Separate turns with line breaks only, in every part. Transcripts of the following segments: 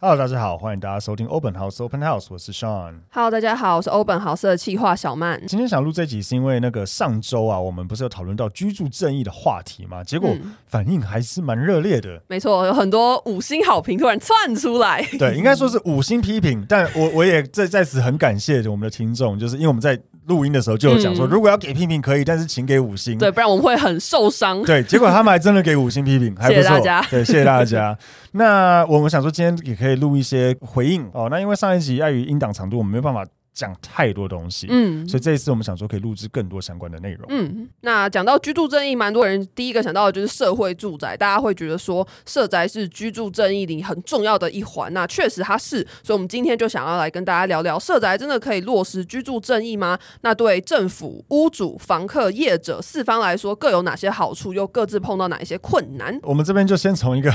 Hello，大家好，欢迎大家收听 Open House Open House，我是 Sean。
Hello，大家好，我是 Open House 的企划小曼。
今天想录这集是因为那个上周啊，我们不是有讨论到居住正义的话题嘛？结果反应还是蛮热烈的。
嗯、没错，有很多五星好评突然窜出来。
对，应该说是五星批评，但我我也在在此很感谢我们的听众，就是因为我们在。录音的时候就有讲说，如果要给批评可以，但是请给五星，
对，不然我们会很受伤。
对，结果他们还真的给五星批评，还不错。谢谢大家。对，谢谢大家。那我们想说，今天也可以录一些回应哦。那因为上一集碍于音档长度，我们没有办法。讲太多东西，嗯，所以这一次我们想说可以录制更多相关的内容，
嗯，那讲到居住正义，蛮多人第一个想到的就是社会住宅，大家会觉得说社宅是居住正义里很重要的一环，那确实它是，所以我们今天就想要来跟大家聊聊社宅真的可以落实居住正义吗？那对政府、屋主、房客、业者四方来说各有哪些好处，又各自碰到哪一些困难？
我们这边就先从一个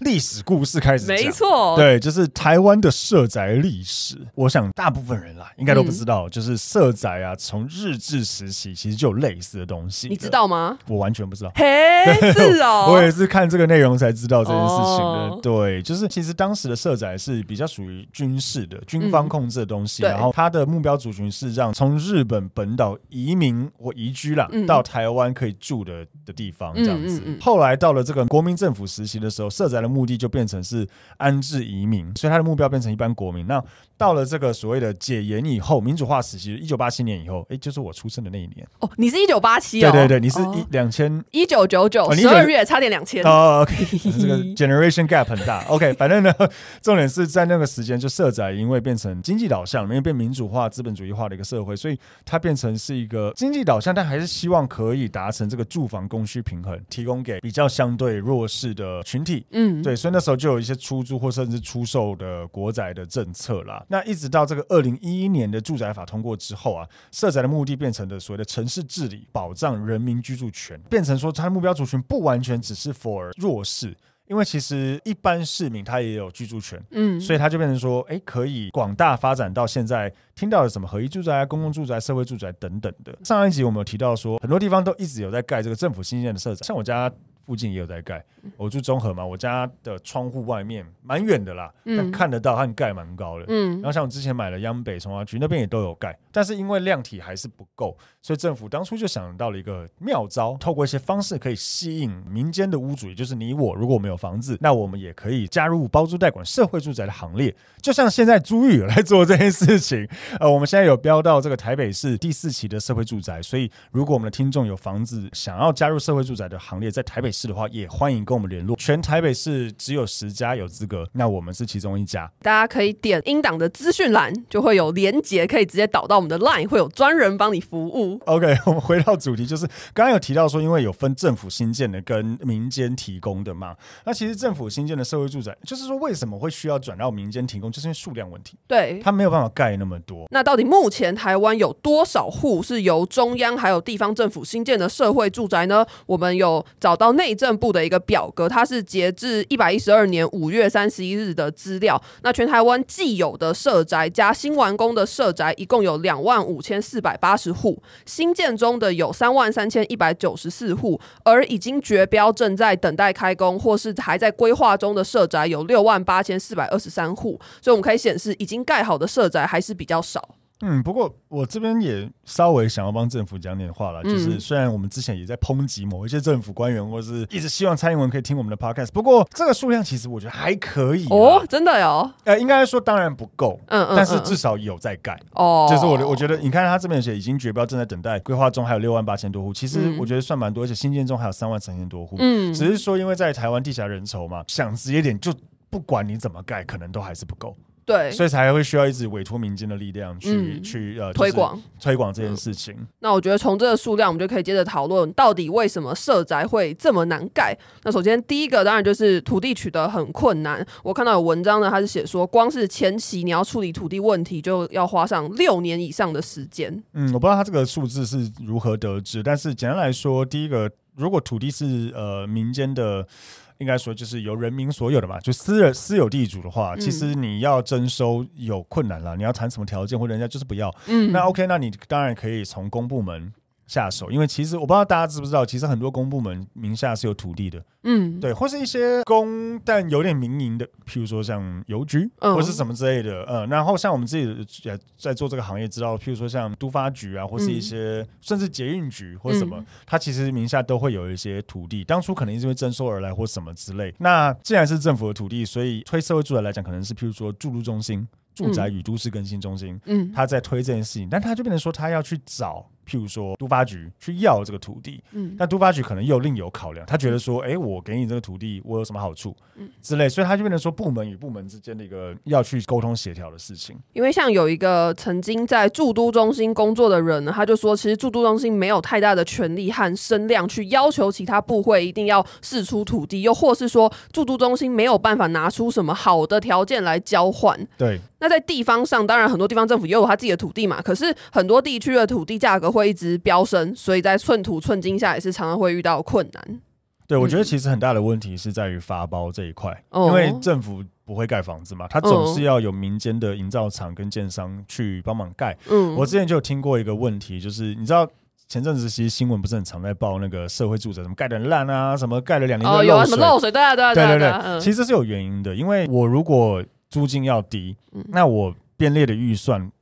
历史故事开始，
没错，
对，就是台湾的社宅历史，我想大部分人啦。应该都不知道，嗯、就是社宅啊，从日治时期其实就有类似的东西。
你知道吗？
我完全不知道。
嘿，是哦，
我也是看这个内容才知道这件事情的。哦、对，就是其实当时的社宅是比较属于军事的、军方控制的东西，嗯、然后它的目标族群是让从日本本岛移民或移居啦、嗯、到台湾可以住的的地方这样子。后来到了这个国民政府时期的时候，社宅的目的就变成是安置移民，所以它的目标变成一般国民。那到了这个所谓的解严以后，民主化时期，一九八七年以后，哎，就是我出生的那一年。
哦，你是一九八七哦？
对对对，你是一两千
一九九九十二月，差点两千。
哦，OK，这个 generation gap 很大。OK，反正呢，重点是在那个时间，就社宅因为变成经济导向，因为变民主化、资本主义化的一个社会，所以它变成是一个经济导向，但还是希望可以达成这个住房供需平衡，提供给比较相对弱势的群体。嗯，对，所以那时候就有一些出租或甚至出售的国宅的政策啦。那一直到这个二零一一年的住宅法通过之后啊，社宅的目的变成了所谓的城市治理，保障人民居住权，变成说它的目标族群不完全只是 for 弱势，因为其实一般市民他也有居住权，嗯，所以他就变成说，哎，可以广大发展到现在听到的什么合一住宅、公共住宅、社会住宅等等的。上一集我们有提到说，很多地方都一直有在盖这个政府新建的社宅，像我家。附近也有在盖，我住中和嘛，我家的窗户外面蛮远的啦，嗯、但看得到，它盖蛮高的。嗯，然后像我之前买了央北重划区那边也都有盖，但是因为量体还是不够，所以政府当初就想到了一个妙招，透过一些方式可以吸引民间的屋主，也就是你我，如果我们有房子，那我们也可以加入包租代管社会住宅的行列，就像现在租玉来做这件事情。呃，我们现在有标到这个台北市第四期的社会住宅，所以如果我们的听众有房子想要加入社会住宅的行列，在台北市的话，也欢迎跟我们联络。全台北市只有十家有资格，那我们是其中一家。
大家可以点英党的资讯栏，就会有连结，可以直接导到我们的 LINE，会有专人帮你服务。
OK，我们回到主题，就是刚刚有提到说，因为有分政府新建的跟民间提供的嘛。那其实政府新建的社会住宅，就是说为什么会需要转到民间提供，就是因为数量问题。
对，
它没有办法盖那么多。
那到底目前台湾有多少户是由中央还有地方政府新建的社会住宅呢？我们有找到内政部的一个表格，它是截至一百一十二年五月三十一日的资料。那全台湾既有的社宅加新完工的社宅，一共有两万五千四百八十户，新建中的有三万三千一百九十四户，而已经决标正在等待开工或是还在规划中的社宅有六万八千四百二十三户。所以我们可以显示，已经盖好的社宅还是比较少。
嗯，不过我这边也稍微想要帮政府讲点话了，就是虽然我们之前也在抨击某一些政府官员，或是一直希望蔡英文可以听我们的 podcast，不过这个数量其实我觉得还可以
哦，真的哟。
呃，应该说当然不够，
嗯嗯，
但是至少有在盖
哦。
就是我我觉得，你看他这边写已经绝标，正在等待规划中，还有六万八千多户，其实我觉得算蛮多，而且新建中还有三万三千多户，嗯，只是说因为在台湾地下人稠嘛，想直接点，就不管你怎么盖，可能都还是不够。
对，
所以才会需要一直委托民间的力量去、嗯、去呃
推广
推广这件事情、嗯。
那我觉得从这个数量，我们就可以接着讨论到底为什么社宅会这么难盖。那首先第一个当然就是土地取得很困难。我看到有文章呢，他是写说，光是前期你要处理土地问题，就要花上六年以上的时间。
嗯，我不知道他这个数字是如何得知，但是简单来说，第一个，如果土地是呃民间的。应该说就是由人民所有的嘛，就私人私有地主的话，其实你要征收有困难了。你要谈什么条件，或者人家就是不要。嗯，那 OK，那你当然可以从公部门下手，因为其实我不知道大家知不知道，其实很多公部门名下是有土地的。嗯，对，或是一些公但有点民营的，譬如说像邮局，或是什么之类的，嗯，然后像我们自己也在做这个行业，知道，譬如说像都发局啊，或是一些甚至捷运局或什么，它其实名下都会有一些土地，当初可能是因为征收而来或什么之类。那既然是政府的土地，所以推社会住宅来讲，可能是譬如说住入中心、住宅与都市更新中心，嗯，他在推这件事情，但他就变成说他要去找。譬如说，都发局去要这个土地，嗯，但都发局可能又另有考量，他觉得说，哎、欸，我给你这个土地，我有什么好处，嗯，之类，所以他就变成说，部门与部门之间的一个要去沟通协调的事情。
因为像有一个曾经在驻都中心工作的人呢，他就说，其实驻都中心没有太大的权力和声量去要求其他部会一定要释出土地，又或是说，驻都中心没有办法拿出什么好的条件来交换。
对。
那在地方上，当然很多地方政府也有他自己的土地嘛，可是很多地区的土地价格会一直飙升，所以在寸土寸金下也是常常会遇到困难。
对，我觉得其实很大的问题是在于发包这一块，嗯、因为政府不会盖房子嘛，他总是要有民间的营造厂跟建商去帮忙盖。嗯，我之前就有听过一个问题，就是你知道前阵子其实新闻不是很常在报那个社会住宅什么盖得很烂啊，什么盖了两年就漏水，哦、有啊，什么漏水，
对啊，对啊，对啊，对对对，
嗯、其实是有原因的，因为我如果租金要低，那我编列的预算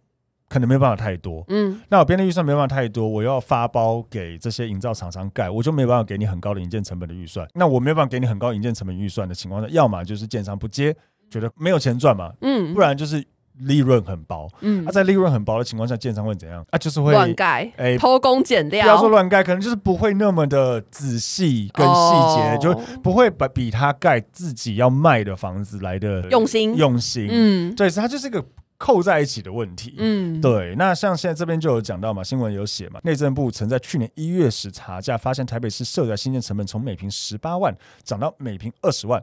可能没有办法太多。嗯，那我编列预算没办法太多，我要发包给这些营造厂商盖，我就没有办法给你很高的营建成本的预算。那我没有办法给你很高营建成本预算的情况下，要么就是建商不接，觉得没有钱赚嘛。嗯，不然就是利润很薄。嗯，那在利润很薄的情况下，建商会怎样？啊，就是会
乱盖，哎，偷工减料。不
要说乱盖，可能就是不会那么的仔细跟细节，就不会把比他盖自己要卖的房子来的
用心
用心。嗯，对，所以它就是一个。扣在一起的问题，嗯，对。那像现在这边就有讲到嘛，新闻有写嘛，内政部曾在去年一月时查价，发现台北市社宅新建成本从每平十八万涨到每平二十万，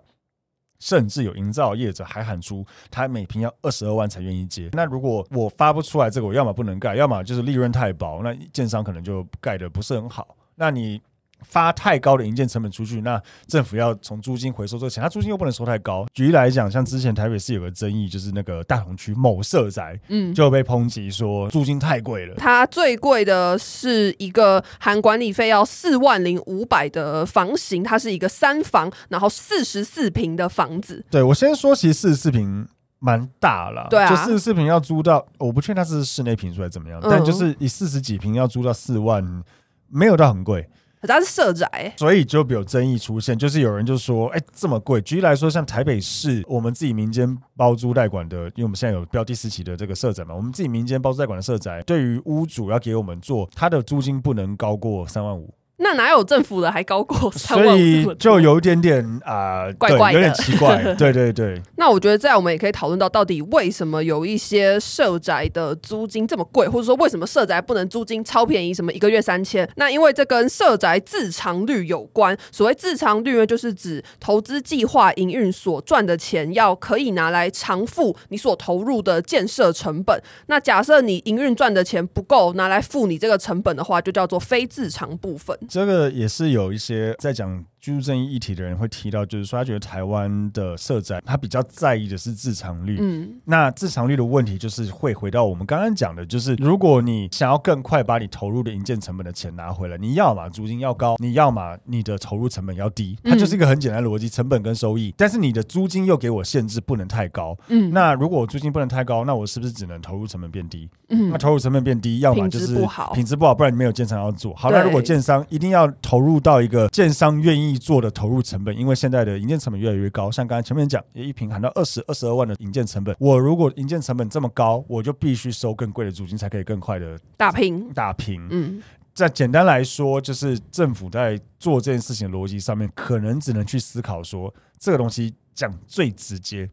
甚至有营造业者还喊出他每坪要二十二万才愿意接。那如果我发不出来这个，我要么不能盖，要么就是利润太薄，那建商可能就盖的不是很好。那你。发太高的营建成本出去，那政府要从租金回收这个钱，他租金又不能收太高。举例来讲，像之前台北市有个争议，就是那个大同区某社宅，嗯，就被抨击说租金太贵了。
它最贵的是一个含管理费要四万零五百的房型，它是一个三房，然后四十四平的房子。
对，我先说，其实四十四平蛮大了，
对啊，
就四十四平要租到，我不确定它是室内平数还是怎么样，嗯、但就是以四十几平要租到四万，没有到很贵。
可是它是社宅，
所以就有争议出现，就是有人就说，哎、这么贵。举例来说，像台北市我们自己民间包租代管的，因为我们现在有标第四期的这个社宅嘛，我们自己民间包租代管的社宅，对于屋主要给我们做，它的租金不能高过三万五。
那哪有政府的还高过三万？
所以就有一点点啊，呃、
怪怪的，
有点奇怪。对对对。
那我觉得，在我们也可以讨论到，到底为什么有一些社宅的租金这么贵，或者说为什么社宅不能租金超便宜，什么一个月三千？那因为这跟社宅自偿率有关。所谓自偿率呢，就是指投资计划营运所赚的钱要可以拿来偿付你所投入的建设成本。那假设你营运赚的钱不够拿来付你这个成本的话，就叫做非自偿部分。
这个也是有一些在讲居住正义议题的人会提到，就是说他觉得台湾的社宅他比较在意的是自偿率。嗯，那自偿率的问题就是会回到我们刚刚讲的，就是如果你想要更快把你投入的营建成本的钱拿回来，你要嘛租金要高，你要嘛你的投入成本要低，它就是一个很简单的逻辑，成本跟收益。但是你的租金又给我限制，不能太高。嗯，那如果我租金不能太高，那我是不是只能投入成本变低？嗯，那投入成本变低，要么就是品质不好，品质不好，不然你没有建商要做。好，那如果建商一定要投入到一个建商愿意做的投入成本，因为现在的营建成本越来越高，像刚才前面讲，一平喊到二十二十二万的营建成本，我如果营建成本这么高，我就必须收更贵的租金，才可以更快的
打平
打平。嗯，在简单来说，就是政府在做这件事情的逻辑上面，可能只能去思考说，这个东西讲最直接，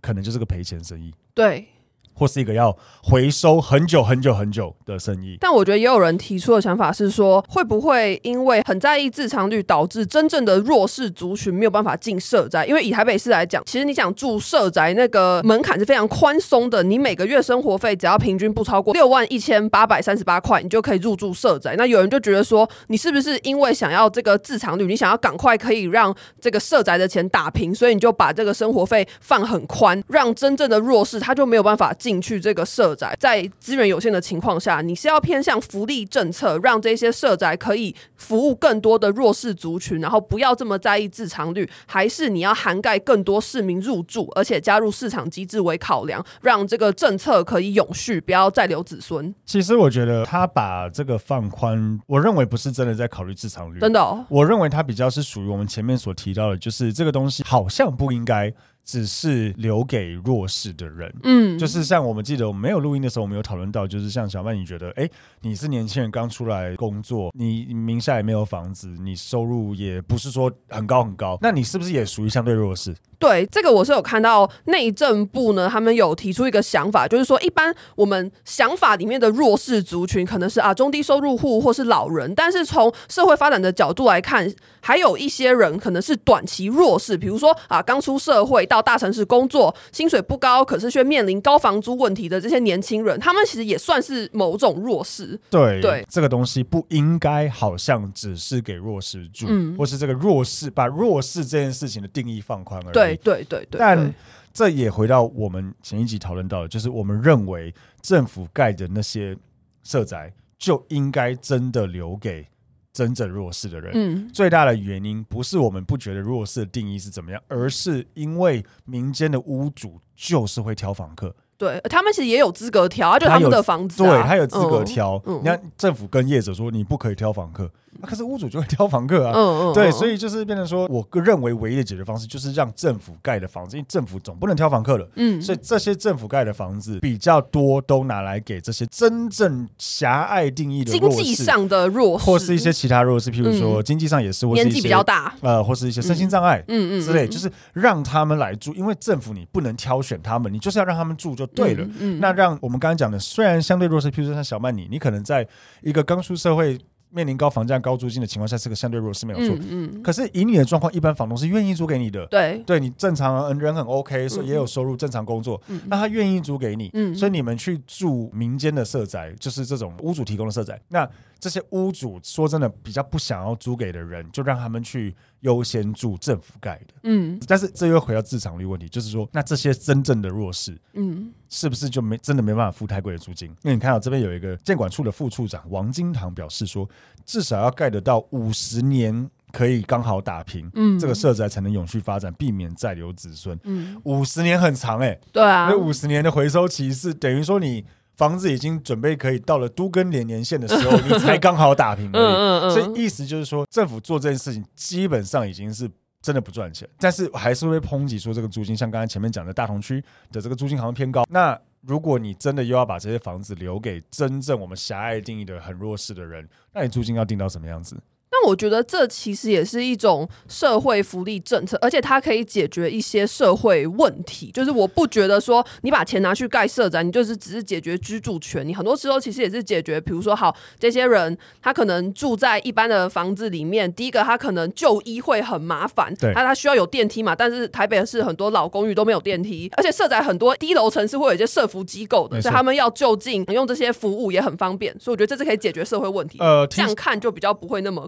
可能就是个赔钱生意。
对。
或是一个要回收很久很久很久的生意，
但我觉得也有人提出的想法是说，会不会因为很在意自偿率，导致真正的弱势族群没有办法进社宅？因为以台北市来讲，其实你想住社宅，那个门槛是非常宽松的，你每个月生活费只要平均不超过 六万一千八百三十八块，你就可以入住社宅。那有人就觉得说，你是不是因为想要这个自偿率，你想要赶快可以让这个社宅的钱打平，所以你就把这个生活费放很宽，让真正的弱势他就没有办法。进去这个社宅，在资源有限的情况下，你是要偏向福利政策，让这些社宅可以服务更多的弱势族群，然后不要这么在意自偿率，还是你要涵盖更多市民入住，而且加入市场机制为考量，让这个政策可以永续，不要再留子孙？
其实我觉得他把这个放宽，我认为不是真的在考虑自偿率，
真的哦，
我认为他比较是属于我们前面所提到的，就是这个东西好像不应该。只是留给弱势的人，嗯，就是像我们记得我们没有录音的时候，我们有讨论到，就是像小曼，你觉得，哎、欸，你是年轻人刚出来工作，你名下也没有房子，你收入也不是说很高很高，那你是不是也属于相对弱势？
对，这个我是有看到内政部呢，他们有提出一个想法，就是说，一般我们想法里面的弱势族群可能是啊中低收入户或是老人，但是从社会发展的角度来看，还有一些人可能是短期弱势，比如说啊刚出社会到大城市工作，薪水不高，可是却面临高房租问题的这些年轻人，他们其实也算是某种弱势。
对对，这个东西不应该好像只是给弱势住，嗯，或是这个弱势把弱势这件事情的定义放宽而已。
对。对对对对，
但这也回到我们前一集讨论到的，就是我们认为政府盖的那些社宅就应该真的留给真正弱势的人。嗯，最大的原因不是我们不觉得弱势的定义是怎么样，而是因为民间的屋主就是会挑房客。
对他们其实也有资格挑，就他们的房子，
对他有资格挑。你看政府跟业者说你不可以挑房客。可是屋主就会挑房客啊，嗯嗯，对，所以就是变成说，我认为唯一的解决方式就是让政府盖的房子，因为政府总不能挑房客了，嗯，所以这些政府盖的房子比较多，都拿来给这些真正狭隘定义的
经济上的弱势，
或是一些其他弱势，譬如说经济上也是，
年纪比较大，
呃，或是一些身心障碍，嗯嗯之类，就是让他们来住，因为政府你不能挑选他们，你就是要让他们住就对了。嗯，那让我们刚刚讲的，虽然相对弱势，譬如说像小曼你，你可能在一个刚出社会。面临高房价、高租金的情况下，是个相对弱势，没有错。嗯，嗯，可是以你的状况，一般房东是愿意租给你的。对，对你正常人很 OK，所以也有收入，正常工作，嗯、那他愿意租给你。嗯，所以你们去住民间的社宅，就是这种屋主提供的社宅。那这些屋主说真的比较不想要租给的人，就让他们去优先住政府盖的。嗯，但是这又回到自偿率问题，就是说，那这些真正的弱势，嗯。是不是就没真的没办法付太贵的租金？因为你看到这边有一个建管处的副处长王金堂表示说，至少要盖得到五十年，可以刚好打平，嗯，这个社宅才能永续发展，避免再留子孙。嗯，五十年很长哎、欸，
对啊，
那五十年的回收期是等于说你房子已经准备可以到了都更连年限的时候，你才刚好打平所以意思就是说，政府做这件事情基本上已经是。真的不赚钱，但是还是会抨击说这个租金，像刚才前面讲的大同区的这个租金好像偏高。那如果你真的又要把这些房子留给真正我们狭隘定义的很弱势的人，那你租金要定到什么样子？
那我觉得这其实也是一种社会福利政策，而且它可以解决一些社会问题。就是我不觉得说你把钱拿去盖社宅，你就是只是解决居住权。你很多时候其实也是解决，比如说好，这些人他可能住在一般的房子里面，第一个他可能就医会很麻烦，对，他他需要有电梯嘛。但是台北市很多老公寓都没有电梯，而且社宅很多低楼层是会有一些社服机构的，所以他们要就近用这些服务也很方便。所以我觉得这是可以解决社会问题。呃，这样看就比较不会那么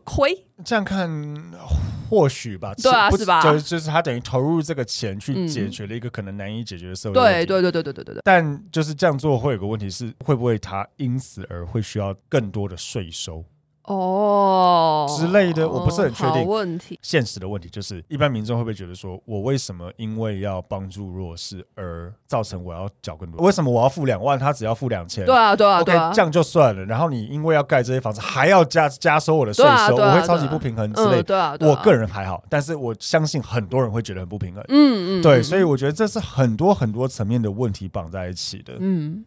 这样看，或许吧，
对啊，是吧？
就就是他等于投入这个钱去解决了一个可能难以解决的社会问题。
对对对对对对对对。
但就是这样做会有个问题是，会不会他因此而会需要更多的税收？
哦、oh,
之类的，我不是很确定。
问题，
现实的问题就是，一般民众会不会觉得说，我为什么因为要帮助弱势而造成我要缴更多？为什么我要付两万，他只要付两千？
对啊，对啊，对啊，
这样就算了。然后你因为要盖这些房子，还要加加收我的税收，我会超级不平衡之
类对啊，
我个人还好，但是我相信很多人会觉得很不平衡。
嗯嗯，
对，所以我觉得这是很多很多层面的问题绑在一起的。
嗯。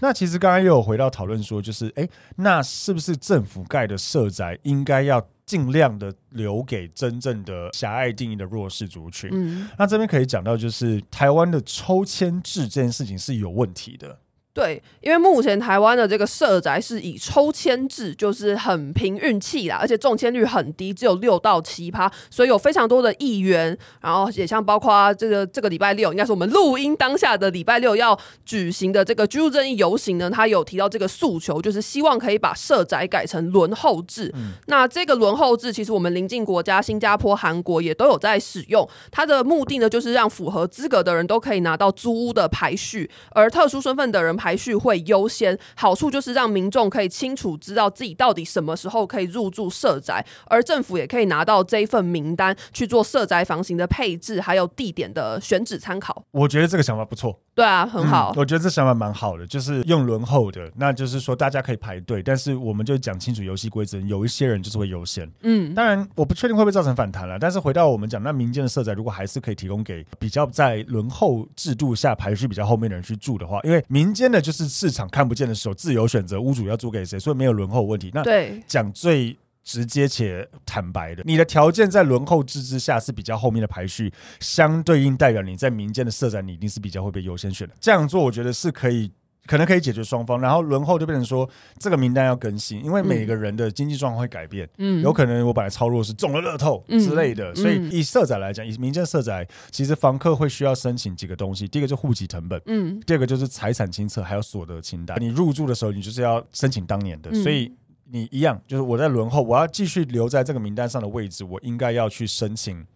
那其实刚刚又有回到讨论说，就是哎，那是不是政府盖的社宅应该要尽量的留给真正的狭隘定义的弱势族群？嗯，那这边可以讲到，就是台湾的抽签制这件事情是有问题的。
对，因为目前台湾的这个社宅是以抽签制，就是很凭运气啦，而且中签率很低，只有六到七趴，所以有非常多的议员，然后也像包括这个这个礼拜六，应该是我们录音当下的礼拜六要举行的这个居住正义游行呢，他有提到这个诉求，就是希望可以把社宅改成轮候制。嗯、那这个轮候制，其实我们邻近国家新加坡、韩国也都有在使用，它的目的呢，就是让符合资格的人都可以拿到租屋的排序，而特殊身份的人排排序会优先，好处就是让民众可以清楚知道自己到底什么时候可以入住社宅，而政府也可以拿到这一份名单去做社宅房型的配置，还有地点的选址参考。
我觉得这个想法不错。
对啊，很好。
嗯，我觉得这想法蛮好的，就是用轮候的，那就是说大家可以排队，但是我们就讲清楚游戏规则，有一些人就是会优先。嗯，当然我不确定会不会造成反弹了，但是回到我们讲，那民间的社宅如果还是可以提供给比较在轮候制度下排序比较后面的人去住的话，因为民间的就是市场看不见的时候，自由选择屋主要租给谁，所以没有轮候问题。那对讲最。直接且坦白的，你的条件在轮候制之下是比较后面的排序，相对应代表你在民间的社宅，你一定是比较会被优先选的。这样做，我觉得是可以，可能可以解决双方。然后轮候就变成说，这个名单要更新，因为每个人的经济状况会改变。嗯，有可能我本来超弱是中了乐透之类的，嗯、所以以社宅来讲，以民间社宅，其实房客会需要申请几个东西。第一个就户籍成本，嗯，第二个就是财产清册，还有所得清单。你入住的时候，你就是要申请当年的，所以。你一样，就是我在轮候，我要继续留在这个名单上的位置，我应该要去申请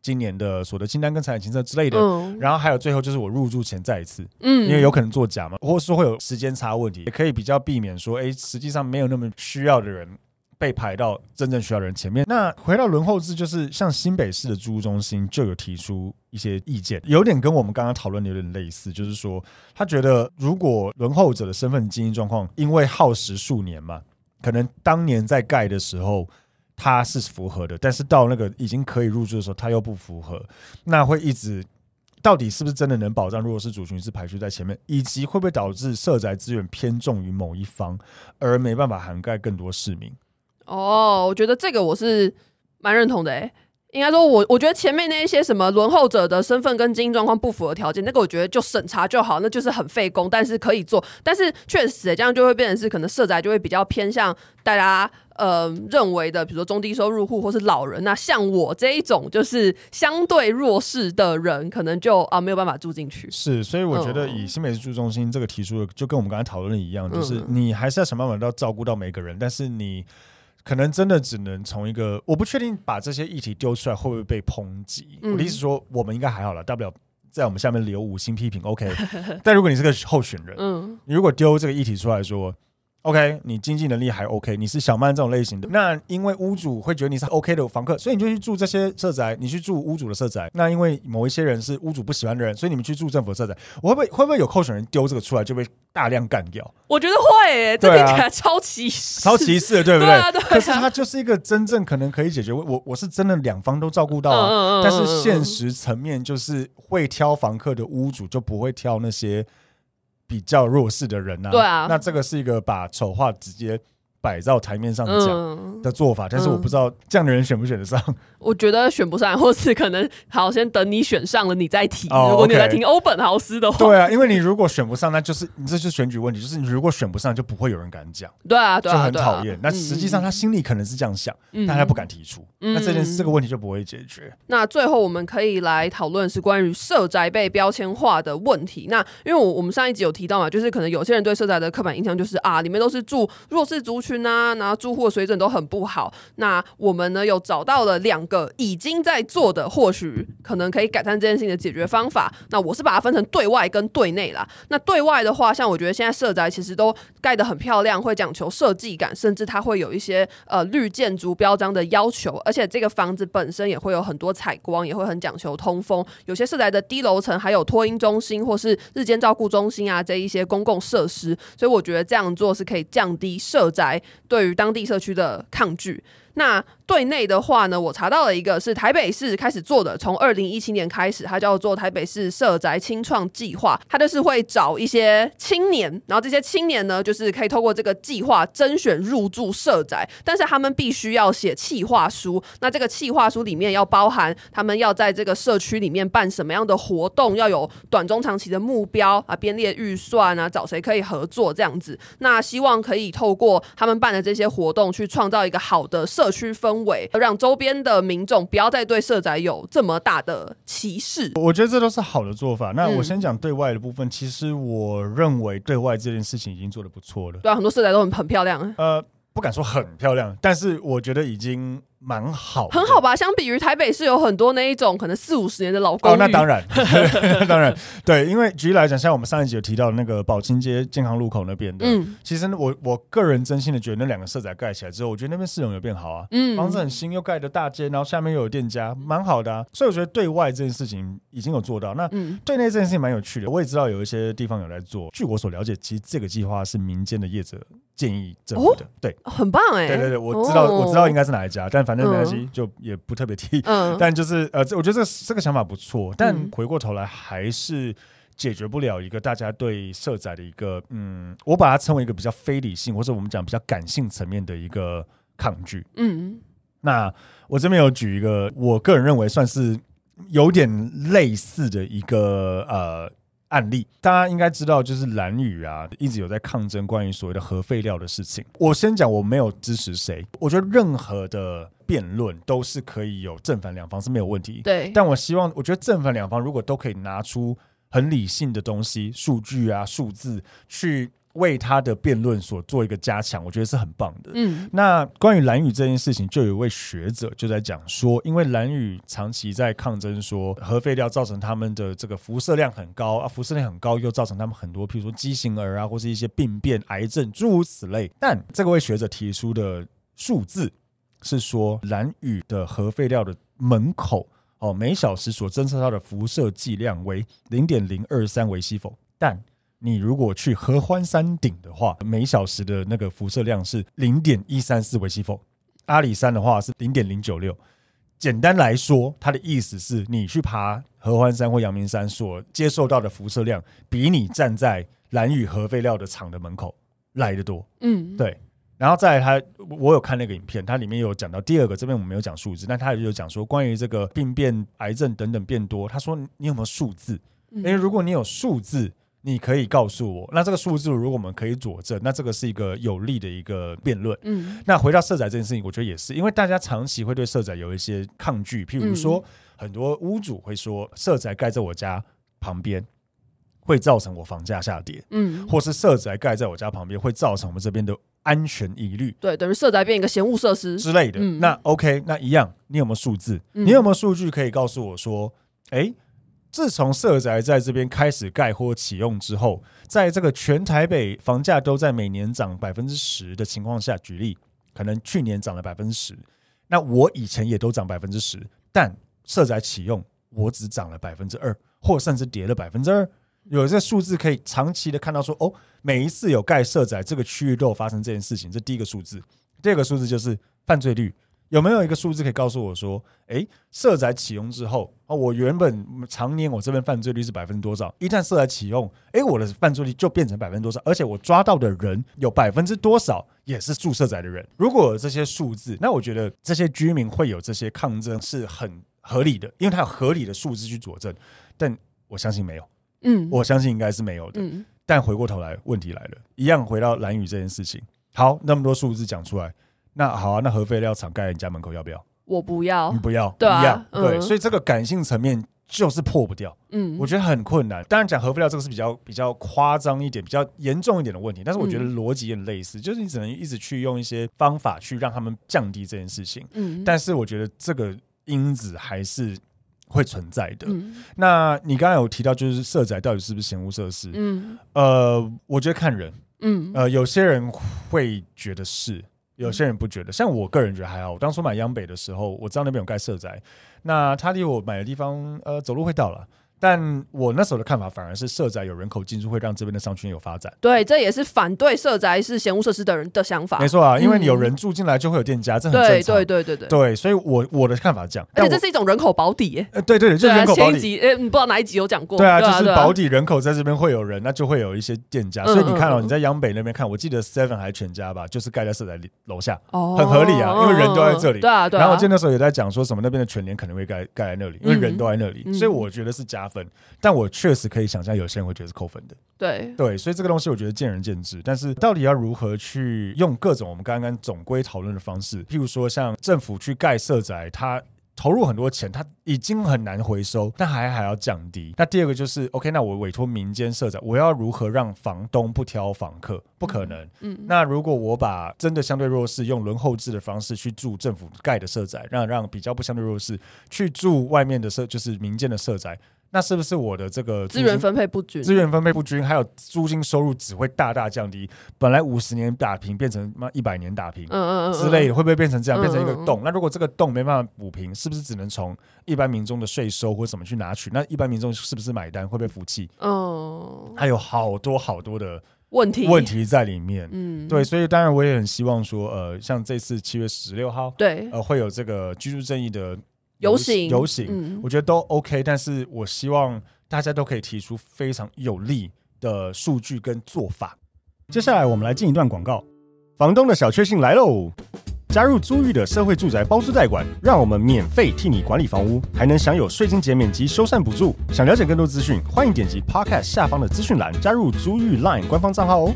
今年的所得清单跟财产清册之类的。嗯、然后还有最后就是我入住前再一次，嗯，因为有可能作假嘛，或是说会有时间差问题，也可以比较避免说，哎，实际上没有那么需要的人被排到真正需要的人前面。那回到轮候制，就是像新北市的租屋中心就有提出一些意见，有点跟我们刚刚讨论的有点类似，就是说他觉得如果轮候者的身份经济状况因为耗时数年嘛。可能当年在盖的时候，它是符合的，但是到那个已经可以入住的时候，它又不符合，那会一直到底是不是真的能保障弱势族群是排序在前面，以及会不会导致社宅资源偏重于某一方，而没办法涵盖更多市民？
哦，我觉得这个我是蛮认同的，诶。应该说我，我我觉得前面那一些什么轮候者的身份跟经营状况不符合条件，那个我觉得就审查就好，那就是很费工，但是可以做。但是确实，这样就会变成是可能社宅就会比较偏向大家呃认为的，比如说中低收入户或是老人。那像我这一种就是相对弱势的人，可能就啊没有办法住进去。
是，所以我觉得以新美市住中心这个提出的，就跟我们刚才讨论的一样，就是你还是要想办法要照顾到每个人，但是你。可能真的只能从一个，我不确定把这些议题丢出来会不会被抨击。嗯、我的意思说，我们应该还好了，大不了在我们下面留五星批评，OK。但如果你是个候选人，嗯，你如果丢这个议题出来说。OK，你经济能力还 OK，你是小曼这种类型的，那因为屋主会觉得你是 OK 的房客，所以你就去住这些社宅，你去住屋主的社宅。那因为某一些人是屋主不喜欢的人，所以你们去住政府的社宅。我会不会会不会有候选人丢这个出来就被大量干掉？
我觉得会、欸，这听起来超歧视，
超歧视的，对不对？对啊对啊、可是它就是一个真正可能可以解决。我我是真的两方都照顾到、啊，嗯嗯嗯嗯，但是现实层面就是会挑房客的屋主就不会挑那些。比较弱势的人呐、啊，
对啊，
那这个是一个把丑话直接摆到台面上讲的做法，嗯、但是我不知道这样的人选不选得上。
我觉得选不上，或是可能好先等你选上了你再提。哦、如果你在听欧本豪斯的话，
对啊，因为你如果选不上，那就是你这就是选举问题，就是你如果选不上，就不会有人敢讲。
对啊，对啊，
就很讨厌。那实际上他心里可能是这样想，嗯、但他不敢提出。嗯、那这件事这个问题就不会解决。
那最后我们可以来讨论是关于社宅被标签化的问题。那因为我我们上一集有提到嘛，就是可能有些人对社宅的刻板印象就是啊，里面都是住弱势族群。群啊，然后住户的水准都很不好。那我们呢有找到了两个已经在做的，或许可能可以改善这件事情的解决方法。那我是把它分成对外跟对内啦。那对外的话，像我觉得现在社宅其实都盖得很漂亮，会讲求设计感，甚至它会有一些呃绿建筑标章的要求，而且这个房子本身也会有很多采光，也会很讲求通风。有些社宅的低楼层还有托婴中心或是日间照顾中心啊，这一些公共设施，所以我觉得这样做是可以降低社宅对于当地社区的抗拒。那对内的话呢，我查到了一个是台北市开始做的，从二零一七年开始，它叫做台北市社宅青创计划，它就是会找一些青年，然后这些青年呢，就是可以透过这个计划甄选入住社宅，但是他们必须要写企划书，那这个企划书里面要包含他们要在这个社区里面办什么样的活动，要有短中长期的目标啊，编列预算啊，找谁可以合作这样子，那希望可以透过他们办的这些活动，去创造一个好的社区氛围。让周边的民众不要再对社宅有这么大的歧视。
我觉得这都是好的做法。那我先讲对外的部分，嗯、其实我认为对外这件事情已经做得不错了。
对啊，很多社宅都很很漂亮。
呃，不敢说很漂亮，但是我觉得已经。蛮好，
很好吧？相比于台北市有很多那一种可能四五十年的老公寓。
哦，那当然，当然，对，因为举例来讲，像我们上一集有提到那个宝清街健康路口那边的，嗯，其实我我个人真心的觉得那两个社宅盖起来之后，我觉得那边市容有变好啊，嗯，房子很新，又盖的大街，然后下面又有店家，蛮好的啊。所以我觉得对外这件事情已经有做到，那对内这件事情蛮有趣的。我也知道有一些地方有在做，据我所了解，其实这个计划是民间的业者。建议政府的，对，
很棒哎，
对对对，我知道我知道应该是哪一家，但反正没关系，就也不特别提。嗯，但就是呃，这我觉得这个这个想法不错，但回过头来还是解决不了一个大家对社宅的一个嗯，我把它称为一个比较非理性，或者我们讲比较感性层面的一个抗拒。嗯，那我这边有举一个，我个人认为算是有点类似的一个呃。案例，大家应该知道，就是蓝宇啊，一直有在抗争关于所谓的核废料的事情。我先讲，我没有支持谁，我觉得任何的辩论都是可以有正反两方是没有问题。
对，
但我希望，我觉得正反两方如果都可以拿出很理性的东西、数据啊、数字去。为他的辩论所做一个加强，我觉得是很棒的。嗯，那关于蓝屿这件事情，就有一位学者就在讲说，因为蓝屿长期在抗争，说核废料造成他们的这个辐射量很高啊，辐射量很高又造成他们很多，譬如说畸形儿啊，或是一些病变、癌症诸如此类。但这个位学者提出的数字是说，蓝屿的核废料的门口哦，每小时所侦测到的辐射剂量为零点零二三微西弗，但你如果去合欢山顶的话，每小时的那个辐射量是零点一三四微西弗，阿里山的话是零点零九六。简单来说，它的意思是你去爬合欢山或阳明山所接受到的辐射量，比你站在蓝雨核废料的厂的门口来得多。嗯，对。然后再来，他我有看那个影片，它里面有讲到第二个，这边我们没有讲数字，但它也有讲说关于这个病变、癌症等等变多。他说你有没有数字？因为如果你有数字。你可以告诉我，那这个数字如果我们可以佐证，那这个是一个有利的一个辩论。嗯，那回到社宅这件事情，我觉得也是，因为大家长期会对社宅有一些抗拒，譬如说，很多屋主会说，社宅盖在我家旁边会造成我房价下跌，嗯，或是社宅盖在我家旁边会造成我们这边的安全疑虑，
对，等于社宅变一个嫌恶设施
之类的。那 OK，那一样，你有没有数字？你有没有数据可以告诉我说，诶？自从社宅在这边开始盖或启用之后，在这个全台北房价都在每年涨百分之十的情况下，举例，可能去年涨了百分之十，那我以前也都涨百分之十，但社宅启用我只涨了百分之二，或甚至跌了百分之二。有这个数字可以长期的看到说，哦，每一次有盖社宅这个区域都有发生这件事情，这第一个数字。第二个数字就是犯罪率。有没有一个数字可以告诉我说，诶，社宅启用之后啊，我原本常年我这边犯罪率是百分之多少？一旦社宅启用，诶，我的犯罪率就变成百分之多少？而且我抓到的人有百分之多少也是住社宅的人？如果有这些数字，那我觉得这些居民会有这些抗争是很合理的，因为它有合理的数字去佐证。但我相信没有，嗯，我相信应该是没有的。嗯，但回过头来，问题来了，一样回到蓝宇这件事情。好，那么多数字讲出来。那好啊，那核废料厂盖在你家门口要不要？
我不要，
你不要，
对啊，
一样，对，嗯、所以这个感性层面就是破不掉。
嗯，
我觉得很困难。当然讲核废料这个是比较比较夸张一点、比较严重一点的问题，但是我觉得逻辑也很类似，嗯、就是你只能一直去用一些方法去让他们降低这件事情。嗯，但是我觉得这个因子还是会存在的。嗯、那你刚才有提到，就是社宅到底是不是嫌恶设施？嗯，呃，我觉得看人。嗯，呃，有些人会觉得是，有些人不觉得。像我个人觉得还好。我当初买央北的时候，我知道那边有盖社宅，那他离我买的地方，呃，走路会到了。但我那时候的看法反而是社宅有人口进驻会让这边的商圈有发展。
对，这也是反对社宅是嫌物设施的人的想法。
没错啊，因为你有人住进来就会有店家，这很正常。
对对对对
对，所以我我的看法是这样，
而且这是一种人口保底。
呃，对对对，就是人口保底。
哎，你不知道哪一集有讲过？
对啊，就是保底人口在这边会有人，那就会有一些店家。所以你看哦，你在央北那边看，我记得 Seven 还是全家吧，就是盖在社宅楼下，很合理啊，因为人都在这里。
对啊对啊。
然后我记得那时候也在讲说什么那边的全联可能会盖盖在那里，因为人都在那里，所以我觉得是加分。但我确实可以想象，有些人会觉得是扣分的。
对
对，所以这个东西我觉得见仁见智。但是到底要如何去用各种我们刚刚总归讨论的方式，譬如说像政府去盖社宅，它投入很多钱，它已经很难回收，但还还要降低。那第二个就是，OK，那我委托民间社宅，我要如何让房东不挑房客？不可能。嗯。嗯，那如果我把真的相对弱势用轮候制的方式去住政府盖的社宅，让让比较不相对弱势去住外面的社，就是民间的社宅。那是不是我的这个
资源分配不均？
资源分配不均，还有租金收入只会大大降低。本来五十年打平，变成妈一百年打平，嗯嗯之类的，会不会变成这样？变成一个洞？那如果这个洞没办法补平，是不是只能从一般民众的税收或怎么去拿取？那一般民众是不是买单？会不会服气？嗯，还有好多好多的问题问题在里面。嗯，对，所以当然我也很希望说，呃，像这次七月十六号，
对，
呃，会有这个居住正义的。
游行，
游行，嗯、我觉得都 OK，但是我希望大家都可以提出非常有力的数据跟做法。接下来我们来进一段广告，房东的小确幸来喽！加入租寓的社会住宅包租代管，让我们免费替你管理房屋，还能享有税金减免及修缮补助。想了解更多资讯，欢迎点击 Podcast 下方的资讯栏，加入租寓 Line 官方账号哦。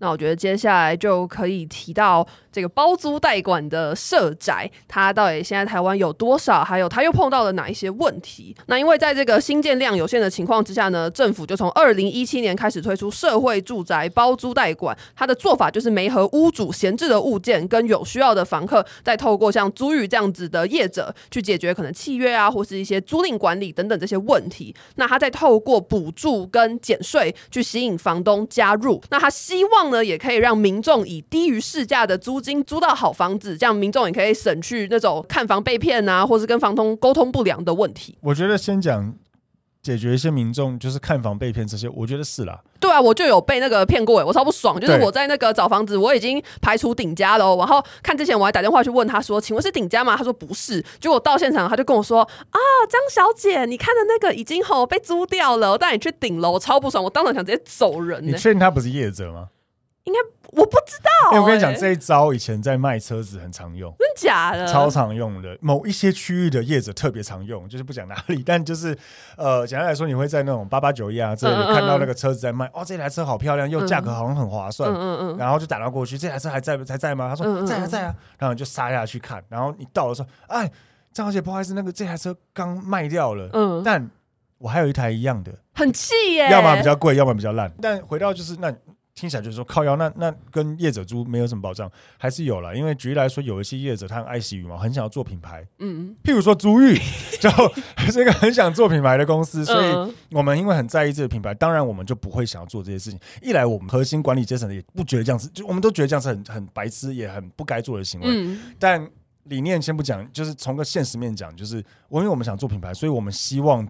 那我觉得接下来就可以提到。这个包租代管的社宅，它到底现在台湾有多少？还有它又碰到了哪一些问题？那因为在这个新建量有限的情况之下呢，政府就从二零一七年开始推出社会住宅包租代管，它的做法就是媒合屋主闲置的物件跟有需要的房客，再透过像租寓这样子的业者去解决可能契约啊，或是一些租赁管理等等这些问题。那他再透过补助跟减税去吸引房东加入。那他希望呢，也可以让民众以低于市价的租金租到好房子，这样民众也可以省去那种看房被骗啊，或是跟房东沟通不良的问题。
我觉得先讲解决一些民众就是看房被骗这些，我觉得是啦。
对啊，我就有被那个骗过哎，我超不爽。就是我在那个找房子，我已经排除顶家了，然后看之前我还打电话去问他说：“请问是顶家吗？”他说不是。结果到现场他就跟我说：“啊，张小姐，你看的那个已经吼被租掉了，我带你去顶楼。”我超不爽，我当场想直接走人。
你确定他不是业者吗？
应该我不知道、欸。
哎，我跟你讲，这一招以前在卖车子很常用，
真假的？
超常用的。某一些区域的业者特别常用，就是不讲哪里，但就是呃，简单来说，你会在那种八八九一啊这里看到那个车子在卖，哦，这台车好漂亮，又价格好像很划算，嗯嗯嗯，然后就打到过去，这台车还在还在吗？他说在啊在啊，然后你就杀下去看，然后你到的时候，哎，张小姐，不好意思，那个这台车刚卖掉了，嗯，但我还有一台一样的，
很气耶，
要么比较贵，要么比较烂，但回到就是那。听起来就是说靠腰，那那跟业者租没有什么保障，还是有了。因为举例来说，有一些业者他很爱惜羽毛，很想要做品牌，嗯，譬如说租寓，就是一个很想做品牌的公司，所以我们因为很在意这个品牌，当然我们就不会想要做这些事情。一来，我们核心管理阶层也不觉得这样子，就我们都觉得这样子很很白痴，也很不该做的行为。嗯，但理念先不讲，就是从个现实面讲，就是我因为我们想做品牌，所以我们希望。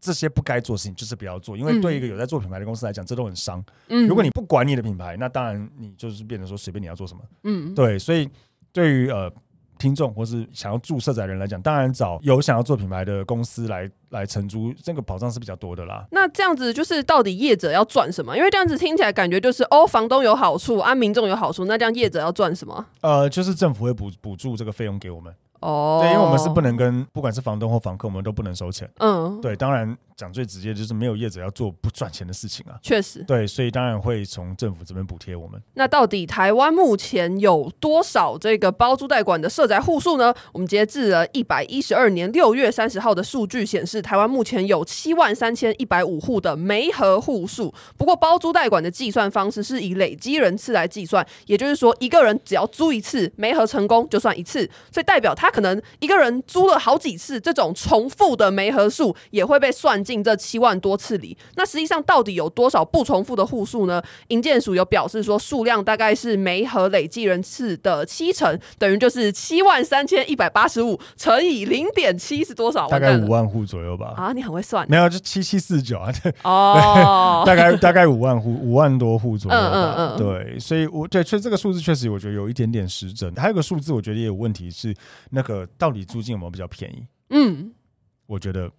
这些不该做的事情就是不要做，因为对一个有在做品牌的公司来讲，这都很伤。嗯，如果你不管你的品牌，那当然你就是变成说随便你要做什么。嗯，对，所以对于呃听众或是想要住社宅人来讲，当然找有想要做品牌的公司来来承租，这个保障是比较多的啦。
那这样子就是到底业者要赚什么？因为这样子听起来感觉就是哦，房东有好处，啊，民众有好处，那这样业者要赚什么？
呃，就是政府会补补助这个费用给我们。
哦，
对，因为我们是不能跟不管是房东或房客，我们都不能收钱。
嗯，
对，当然讲最直接就是没有业者要做不赚钱的事情啊。
确实，
对，所以当然会从政府这边补贴我们。
那到底台湾目前有多少这个包租代管的社宅户数呢？我们截至了一百一十二年六月三十号的数据显示，台湾目前有七万三千一百五户的媒合户数。不过包租代管的计算方式是以累积人次来计算，也就是说，一个人只要租一次，媒合成功就算一次，所以代表他可能一个人租了好几次，这种重复的媒合数也会被算进这七万多次里。那实际上到底有多少不重复的户数呢？营建署有表示说，数量大概是媒合累计人次的七成，等于就是七万三千一百八十五乘以零点七是多少？
大概五万户左右吧。
啊，你很会算。
没有，就七七四九啊。
哦，
大概大概五万户，五万多户左右吧。
嗯嗯嗯。
对，所以我对，所以这个数字确实我觉得有一点点失真。还有个数字，我觉得也有问题是，那个到底租金有没有比较便宜？
嗯，
我觉得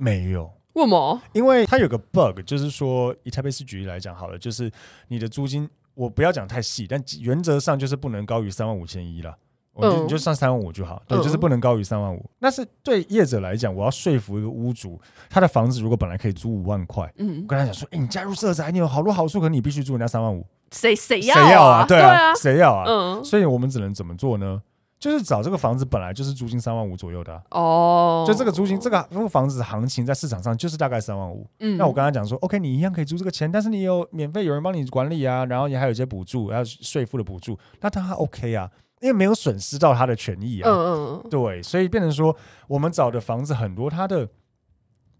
没有。
为什么？
因为它有个 bug，就是说以台北市举例来讲好了，就是你的租金，我不要讲太细，但原则上就是不能高于三万五千一了。我就、嗯、你就上三万五就好，对，就是不能高于三万五。那是对业者来讲，我要说服一个屋主，他的房子如果本来可以租五万块，嗯，我跟他讲说，哎、欸，你加入社宅，你有好多好处，可是你必须租人家三万五，
谁谁要谁要啊？
对啊，谁要啊？
嗯，
所以我们只能怎么做呢？就是找这个房子本来就是租金三万五左右的、啊、
哦，
就这个租金，这个这个房子行情在市场上就是大概三万五。嗯，那我跟他讲说，OK，你一样可以租这个钱，但是你有免费有人帮你管理啊，然后你还有一些补助，还有税负的补助，那当然 OK 啊，因为没有损失到他的权益啊。嗯嗯，对，所以变成说我们找的房子很多，他的。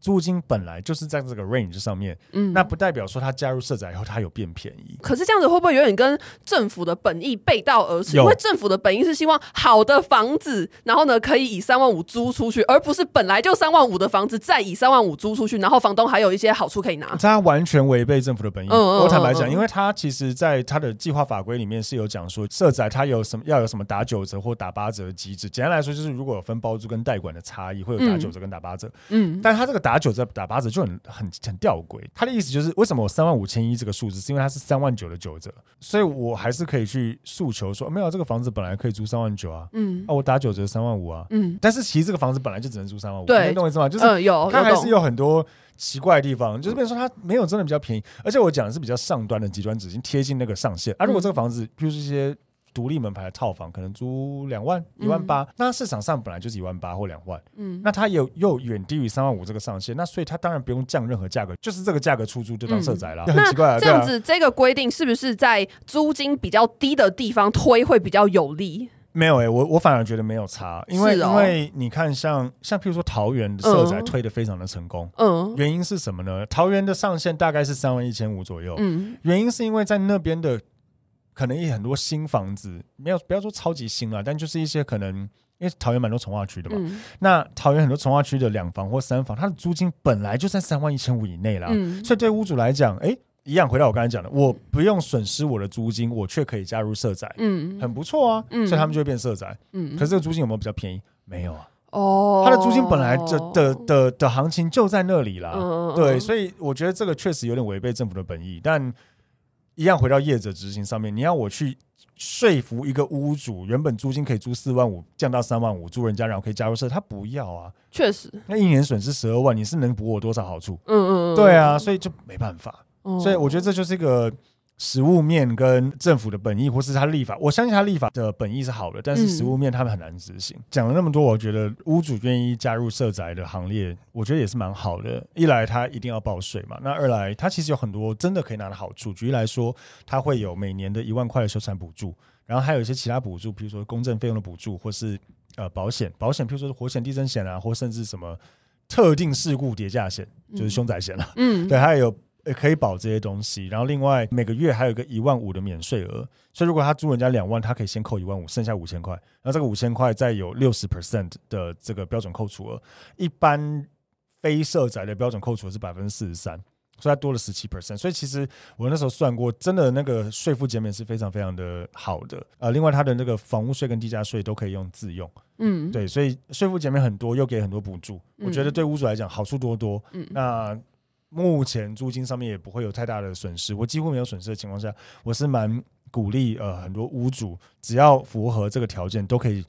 租金本来就是在这个 range 上面，嗯，那不代表说他加入社宅以后他有变便宜。
可是这样子会不会有点跟政府的本意背道而驰？因为政府的本意是希望好的房子，然后呢可以以三万五租出去，而不是本来就三万五的房子再以三万五租出去，然后房东还有一些好处可以拿。
他完全违背政府的本意。嗯嗯嗯嗯，我坦白讲，因为他其实在他的计划法规里面是有讲说，社宅他有什么要有什么打九折或打八折的机制。简单来说，就是如果有分包租跟代管的差异，会有打九折跟打八折。嗯，但他这个打九折打八折就很很很吊诡。他的意思就是，为什么我三万五千一这个数字，是因为它是三万九的九折，所以我还是可以去诉求说，没有这个房子本来可以租三万九啊，嗯，啊我打九折三万五啊，嗯，但是其实这个房子本来就只能租三万五，
对，
你懂我意思吗？就是、嗯、
有，
它还是有很多奇怪的地方，就是比如说它没有真的比较便宜，而且我讲的是比较上端的极端值，已经贴近那个上限。啊，如果这个房子，比如说一些。独立门牌的套房可能租两万一万八，那市场上本来就是一万八或两万，嗯，那它有又远低于三万五这个上限，那所以它当然不用降任何价格，就是这个价格出租就当社宅了，嗯、很奇怪啊。
那这样子，这个规定是不是在租金比较低的地方推会比较有利？
没有诶、欸，我我反而觉得没有差，因为、哦、因为你看像像譬如说桃园的社宅推的非常的成功，嗯，原因是什么呢？桃园的上限大概是三万一千五左右，嗯，原因是因为在那边的。可能也很多新房子，没有不要说超级新了，但就是一些可能，因为桃园蛮多从化区的嘛。嗯、那桃园很多从化区的两房或三房，它的租金本来就在三万一千五以内啦。嗯、所以对屋主来讲，哎、欸，一样回到我刚才讲的，我不用损失我的租金，我却可以加入社宅，嗯，很不错啊。嗯、所以他们就会变社宅。嗯，可是这个租金有没有比较便宜？没有啊。哦，它的租金本来的的的的行情就在那里啦。嗯、对，所以我觉得这个确实有点违背政府的本意，但。一样回到业者执行上面，你要我去说服一个屋主，原本租金可以租四万五，降到三万五，租人家然后可以加入社，他不要啊。
确实，
那一年损失十二万，你是能补我多少好处？嗯嗯嗯，对啊，所以就没办法。嗯、所以我觉得这就是一个。实物面跟政府的本意，或是他立法，我相信他立法的本意是好的，但是实物面他们很难执行。讲、嗯、了那么多，我觉得屋主愿意加入社宅的行列，我觉得也是蛮好的。一来他一定要报税嘛，那二来他其实有很多真的可以拿的好处。举例来说，他会有每年的一万块的修缮补助，然后还有一些其他补助，比如说公证费用的补助，或是呃保险，保险，譬如说是火险、地震险啊，或甚至什么特定事故叠价险，就是凶宅险了。嗯，对，还有。也可以保这些东西，然后另外每个月还有个一万五的免税额，所以如果他租人家两万，他可以先扣一万五，剩下五千块，然后这个五千块再有六十 percent 的这个标准扣除额，一般非社宅的标准扣除额是百分之四十三，所以它多了十七 percent，所以其实我那时候算过，真的那个税负减免是非常非常的好的，呃，另外它的那个房屋税跟地价税都可以用自用，嗯，对，所以税负减免很多，又给很多补助，我觉得对屋主来讲好处多多，嗯，那。目前租金上面也不会有太大的损失，我几乎没有损失的情况下，我是蛮鼓励呃很多屋主只要符合这个条件都可以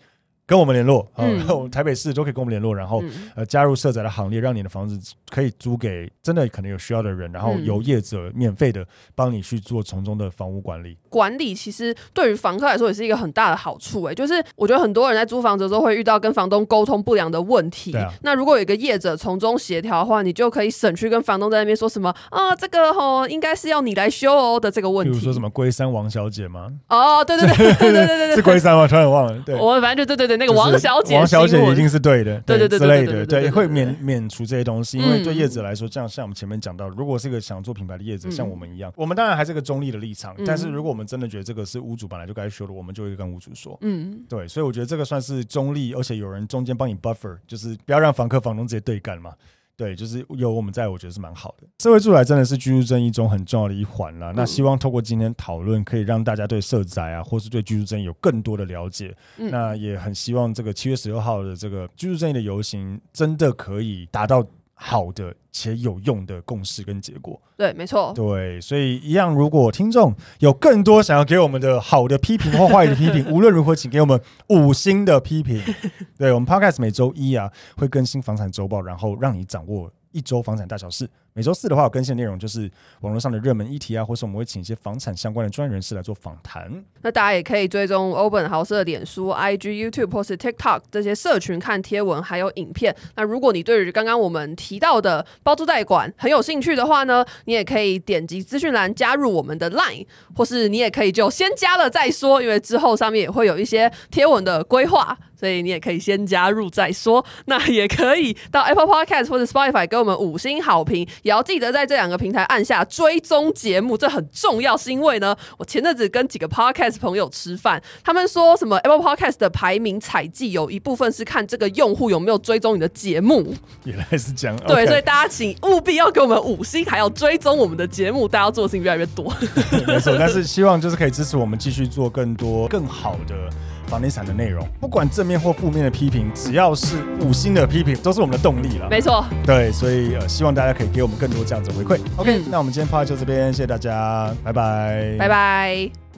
跟我们联络，
嗯。
呃，台北市都可以跟我们联络，然后、
嗯。
呃加入社宅的行列，让你的房子可以租给真的可能有需要的人，然后由业者免费的帮你去做从中的房屋管理。
管理其实对于房客来说也是一个很大的好处、欸，哎，就是我觉得很多人在租房子的时候会遇到跟房东沟通不良的问
题。啊。
那如果有一个业者从中协调的话，你就可以省去跟房东在那边说什么啊，这个吼应该是要你来修哦的这个问题。
比如说什么龟山王小姐吗？
哦，对对对对对对对对，
是龟山吗？突然忘了。对，
我反正就对对对，那个王小姐，
王小姐一定是对的，
对对对
之类的，
对对，
会免免除这些东西，因为对业者来说，
嗯、
这样像我们前面讲到，如果是一个想做品牌的业者，
嗯、
像我们一样，我们当然还是个中立的立场，
嗯、
但是如果我们真的觉得这个是屋主本来就该修的，我们就会跟屋主说，
嗯，
对，所以我觉得这个算是中立，而且有人中间帮你 buffer，就是不要让房客房东直接对干嘛。对，就是有我们在，我觉得是蛮好的。社会住宅真的是居住正义中很重要的一环啦。嗯、那希望透过今天讨论，可以让大家对社宅啊，或是对居住正义有更多的了解。嗯、那也很希望这个七月十六号的这个居住正义的游行，真的可以达到好的且有用的共识跟结果。
对，没错。
对，所以一样，如果听众有更多想要给我们的好的批评或坏的批评，无论如何，请给我们五星的批评。对，我们 Podcast 每周一啊会更新房产周报，然后让你掌握一周房产大小事。每周四的话，有更新的内容就是网络上的热门议题啊，或是我们会请一些房产相关的专业人士来做访谈。
那大家也可以追踪欧本豪斯的脸书、IG、YouTube 或是 TikTok 这些社群看贴文还有影片。那如果你对于刚刚我们提到的包租代管很有兴趣的话呢，你也可以点击资讯栏加入我们的 Line，或是你也可以就先加了再说，因为之后上面也会有一些贴文的规划，所以你也可以先加入再说。那也可以到 Apple Podcast 或者 Spotify 给我们五星好评。也要记得在这两个平台按下追踪节目，这很重要。是因为呢，我前阵子跟几个 Podcast 朋友吃饭，他们说什么 Apple Podcast 的排名采计有一部分是看这个用户有没有追踪你的节目。
原来是这样，
对
，Okay
所以大家请务必要给我们五星，还要追踪我们的节目，大家要做的事情越来越多。
没错，但是希望就是可以支持我们继续做更多更好的房地产的内容，不管正面或负面的批评，只要是五星的批评，都是我们的动力了。
没错，
对，所以呃，希望大家可以给我们更多这样子回馈。OK，、
嗯、
那我们今天 podcast 就这边，谢谢大家，拜拜，
拜拜。